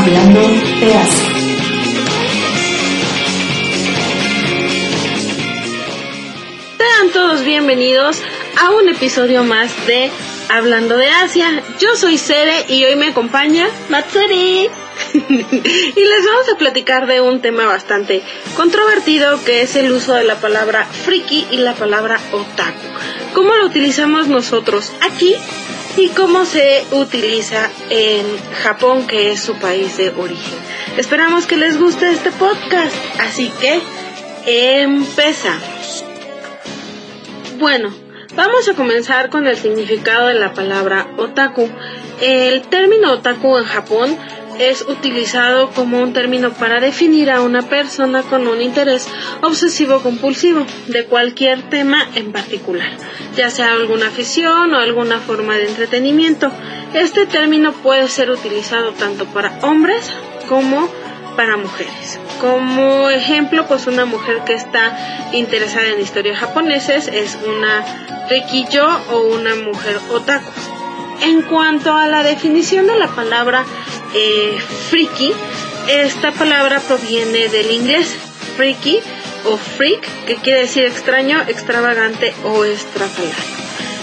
Hablando Asia. Sean todos bienvenidos a un episodio más de Hablando de Asia. Yo soy Sere y hoy me acompaña Matsuri. y les vamos a platicar de un tema bastante controvertido que es el uso de la palabra friki y la palabra otaku. ¿Cómo lo utilizamos nosotros aquí y cómo se utiliza en Japón, que es su país de origen? Esperamos que les guste este podcast, así que empezamos. Bueno, vamos a comenzar con el significado de la palabra otaku. El término otaku en Japón es utilizado como un término para definir a una persona con un interés obsesivo compulsivo de cualquier tema en particular, ya sea alguna afición o alguna forma de entretenimiento. Este término puede ser utilizado tanto para hombres como para mujeres. Como ejemplo, pues una mujer que está interesada en historia japoneses es una rekiyo o una mujer otaku. En cuanto a la definición de la palabra eh, friki, esta palabra proviene del inglés freaky o freak, que quiere decir extraño, extravagante o estrafalario.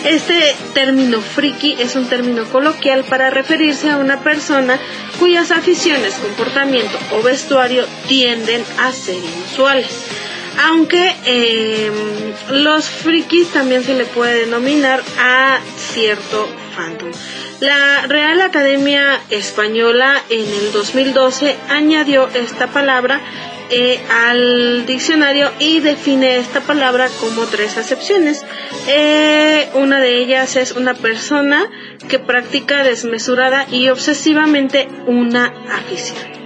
Este término friki es un término coloquial para referirse a una persona cuyas aficiones, comportamiento o vestuario tienden a ser inusuales. Aunque eh, los frikis también se le puede denominar a cierto La Real Academia Española en el 2012 añadió esta palabra eh, al diccionario y define esta palabra como tres acepciones. Eh, una de ellas es una persona que practica desmesurada y obsesivamente una afición.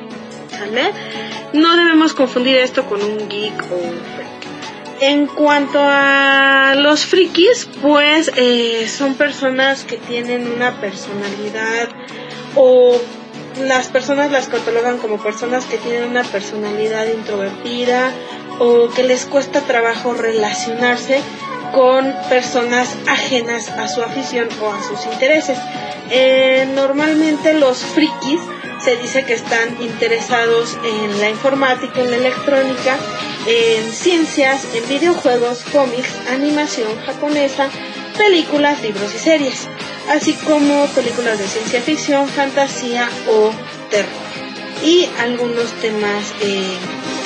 No debemos confundir esto con un geek o. En cuanto a los frikis, pues eh, son personas que tienen una personalidad o las personas las catalogan como personas que tienen una personalidad introvertida o que les cuesta trabajo relacionarse con personas ajenas a su afición o a sus intereses. Eh, normalmente los frikis se dice que están interesados en la informática, en la electrónica, en ciencias, en videojuegos, cómics, animación japonesa, películas, libros y series, así como películas de ciencia ficción, fantasía o terror. Y algunos temas eh,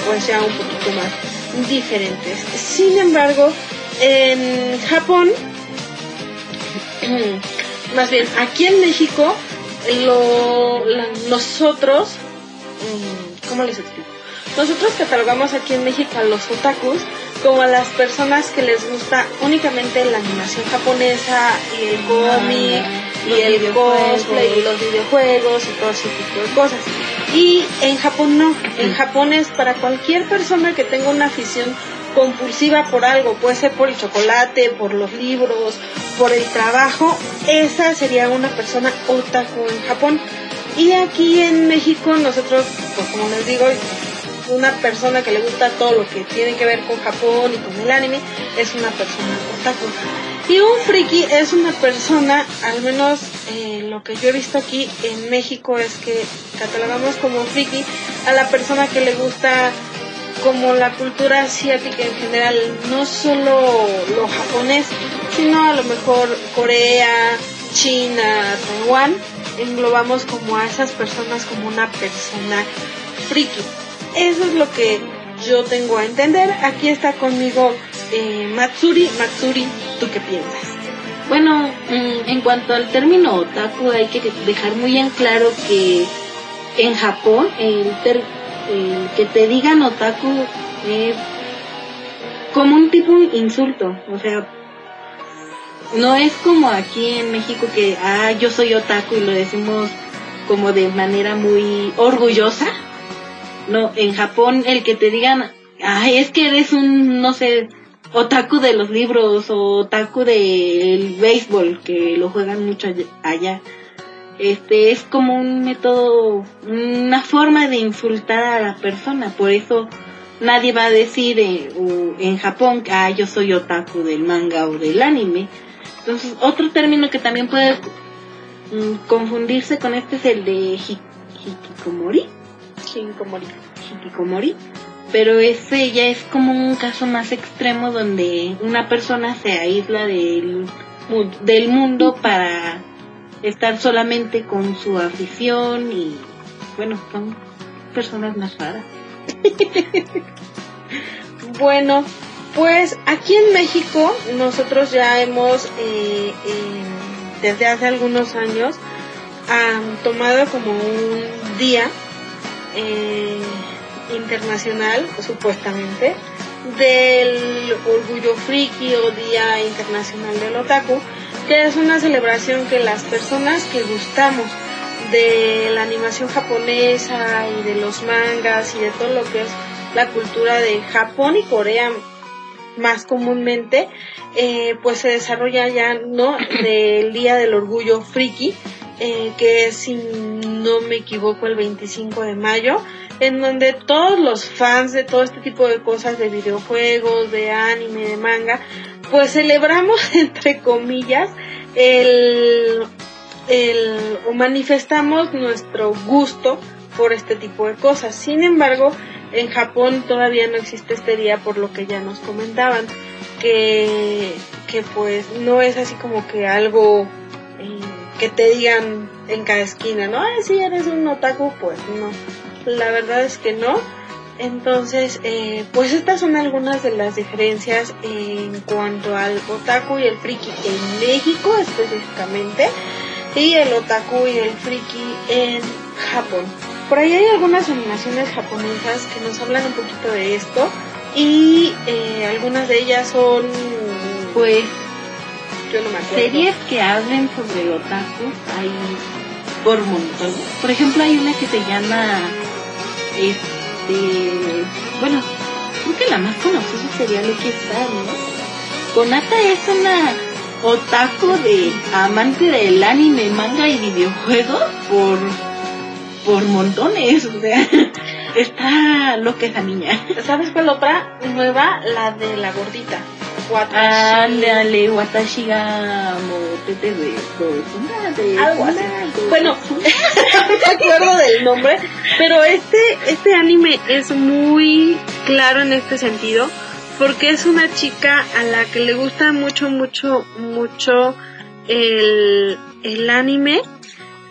pues ya un poquito más diferentes. Sin embargo, en Japón, más bien aquí en México, lo, nosotros, mm, ¿cómo les explico? Nosotros catalogamos aquí en México a los otakus como a las personas que les gusta únicamente la animación japonesa y el cómic y el cosplay y los videojuegos y todo ese tipo de cosas. Y en Japón no, en Japón es para cualquier persona que tenga una afición compulsiva por algo, puede ser por el chocolate, por los libros, por el trabajo, esa sería una persona otaku en Japón. Y aquí en México nosotros, pues como les digo, una persona que le gusta todo lo que tiene que ver con Japón y con el anime es una persona otaku. Y un friki es una persona, al menos eh, lo que yo he visto aquí en México es que catalogamos como friki a la persona que le gusta como la cultura asiática en general, no solo lo japonés, sino a lo mejor Corea, China, Taiwán, englobamos como a esas personas como una persona friki. Eso es lo que yo tengo a entender. Aquí está conmigo eh, Matsuri. Matsuri, ¿tú qué piensas? Bueno, mm, en cuanto al término otaku, hay que dejar muy en claro que en Japón el, ter- que te digan otaku eh, como un tipo de insulto, o sea, no es como aquí en México que, ah, yo soy otaku y lo decimos como de manera muy orgullosa. No, en Japón el que te digan, ay, es que eres un, no sé, otaku de los libros o otaku del béisbol, que lo juegan mucho allá. Este es como un método, una forma de insultar a la persona, por eso nadie va a decir eh, en Japón ah, yo soy otaku del manga o del anime. Entonces, otro término que también puede mm, confundirse con este es el de hikikomori. Hikikomori. Hikikomori. Pero ese ya es como un caso más extremo donde una persona se aísla del, del mundo para estar solamente con su afición y bueno, son personas más raras. bueno, pues aquí en México nosotros ya hemos, eh, desde hace algunos años, tomado como un día eh, internacional, supuestamente, del orgullo friki o Día Internacional del Otaku, que es una celebración que las personas que gustamos de la animación japonesa y de los mangas y de todo lo que es la cultura de Japón y Corea más comúnmente, eh, pues se desarrolla ya, ¿no? Del Día del Orgullo Friki, eh, que es, si no me equivoco, el 25 de mayo, en donde todos los fans de todo este tipo de cosas, de videojuegos, de anime, de manga, pues celebramos, entre comillas, el, el, o manifestamos nuestro gusto por este tipo de cosas. Sin embargo, en Japón todavía no existe este día por lo que ya nos comentaban, que, que pues no es así como que algo eh, que te digan en cada esquina, ¿no? si eres un otaku, pues no. La verdad es que no. Entonces, eh, pues estas son algunas de las diferencias en cuanto al otaku y el friki en México específicamente y el otaku y el friki en Japón. Por ahí hay algunas animaciones japonesas que nos hablan un poquito de esto y eh, algunas de ellas son, pues, yo no me acuerdo. Series que hablen sobre el otaku hay por montón. Por ejemplo, hay una que se llama, este, bueno, creo que la más conocida sería Lucky Star, ¿no? Konata es una otaku de amante del anime, manga y videojuegos por por montones, o sea, está loca esa niña. ¿Sabes cuál otra nueva? La de la gordita. Ándale, Watashi ga motete de algo así. Bueno, no me acuerdo del nombre, pero este este anime es muy claro en este sentido porque es una chica a la que le gusta mucho mucho mucho el el anime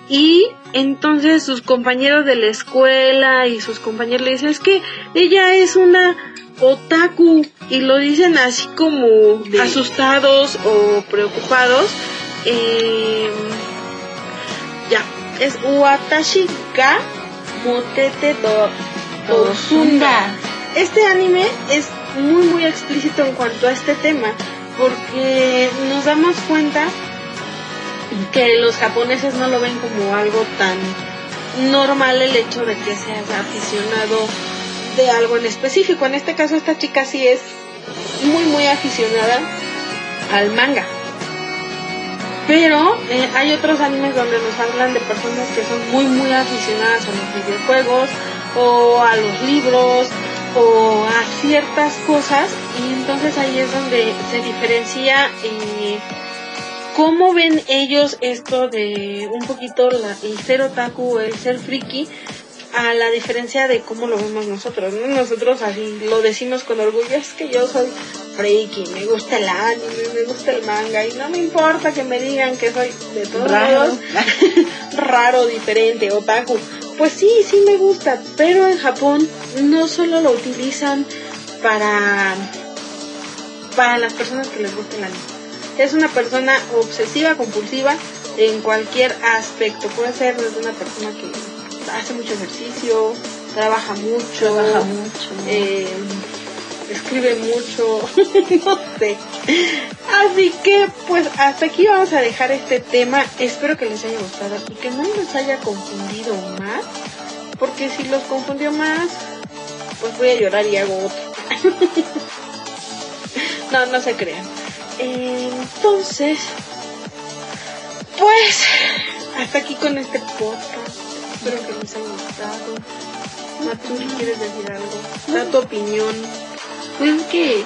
y entonces sus compañeros de la escuela y sus compañeros le dicen, es que ella es una otaku y lo dicen así como asustados o preocupados. Eh, ya, es Watashi ga Motete do, Este anime es muy muy explícito en cuanto a este tema porque nos damos cuenta que los japoneses no lo ven como algo tan normal el hecho de que seas aficionado de algo en específico. En este caso esta chica sí es muy muy aficionada al manga. Pero eh, hay otros animes donde nos hablan de personas que son muy muy aficionadas a los videojuegos o a los libros o a ciertas cosas y entonces ahí es donde se diferencia eh, ¿Cómo ven ellos esto de un poquito la, el ser otaku, el ser friki, a la diferencia de cómo lo vemos nosotros? Nosotros así lo decimos con orgullo, es que yo soy friki, me gusta el anime, me gusta el manga y no me importa que me digan que soy de todos raro. raro, diferente, otaku. Pues sí, sí me gusta, pero en Japón no solo lo utilizan para para las personas que les gusta el anime es una persona obsesiva, compulsiva en cualquier aspecto. Puede ser desde una persona que hace mucho ejercicio, trabaja mucho, trabaja mucho. Eh, escribe mucho, no sé. Así que pues hasta aquí vamos a dejar este tema. Espero que les haya gustado y que no les haya confundido más. Porque si los confundió más, pues voy a llorar y hago otro. no, no se crean. Entonces, pues hasta aquí con este podcast. Espero que les haya gustado. Maturi, ¿quieres decir algo? Da tu opinión. Pues que,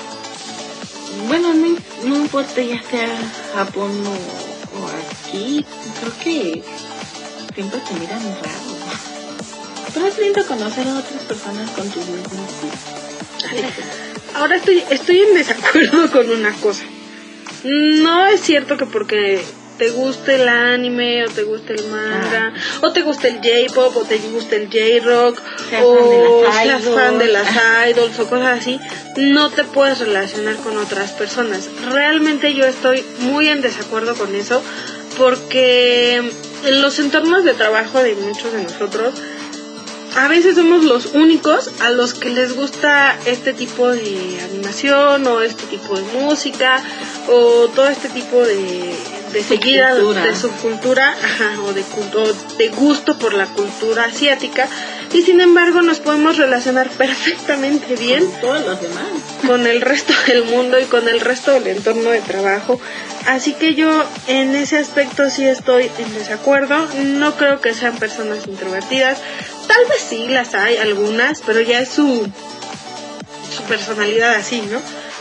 bueno, no, no importa ya sea Japón o, aquí, creo que siempre te miran raro. Pero es lindo conocer a otras personas con tus mismos. Ahora estoy, estoy en desacuerdo con una cosa. No es cierto que porque te guste el anime o te guste el manga o te guste el J-pop o te guste el J-rock o seas fan de las idols o cosas así, no te puedes relacionar con otras personas. Realmente yo estoy muy en desacuerdo con eso porque en los entornos de trabajo de muchos de nosotros a veces somos los únicos a los que les gusta este tipo de animación o este tipo de música o todo este tipo de, de seguida de subcultura ajá, o de, o de gusto por la cultura asiática y sin embargo nos podemos relacionar perfectamente bien Con todos los demás. con el resto del mundo y con el resto del entorno de trabajo. Así que yo en ese aspecto sí estoy en desacuerdo. No creo que sean personas introvertidas. Tal vez sí las hay algunas, pero ya es su, su personalidad así, ¿no?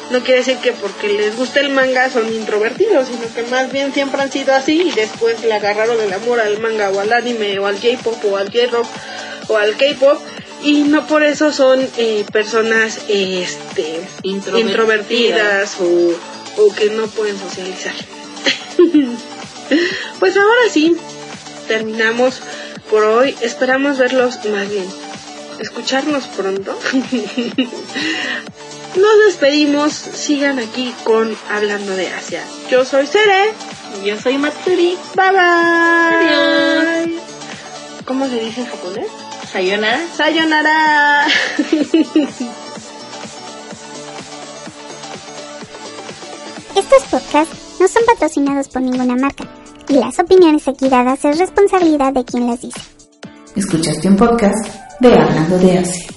No quiere decir que porque les gusta el manga son introvertidos, sino que más bien siempre han sido así y después le agarraron el amor al manga o al anime o al J-pop o al J-rock o al K-pop y no por eso son eh, personas este Introvertidas. introvertidas o, o que no pueden socializar. pues ahora sí, terminamos por hoy. Esperamos verlos más bien, escucharnos pronto. Nos despedimos, sigan aquí con Hablando de Asia. Yo soy Sere. Yo soy Matsuri. Bye bye. Adiós. ¿Cómo se dice en japonés? Sayonara. Sayonara. Estos podcasts no son patrocinados por ninguna marca y las opiniones aquí dadas es responsabilidad de quien las dice. Escuchaste un podcast de Hablando de Asia.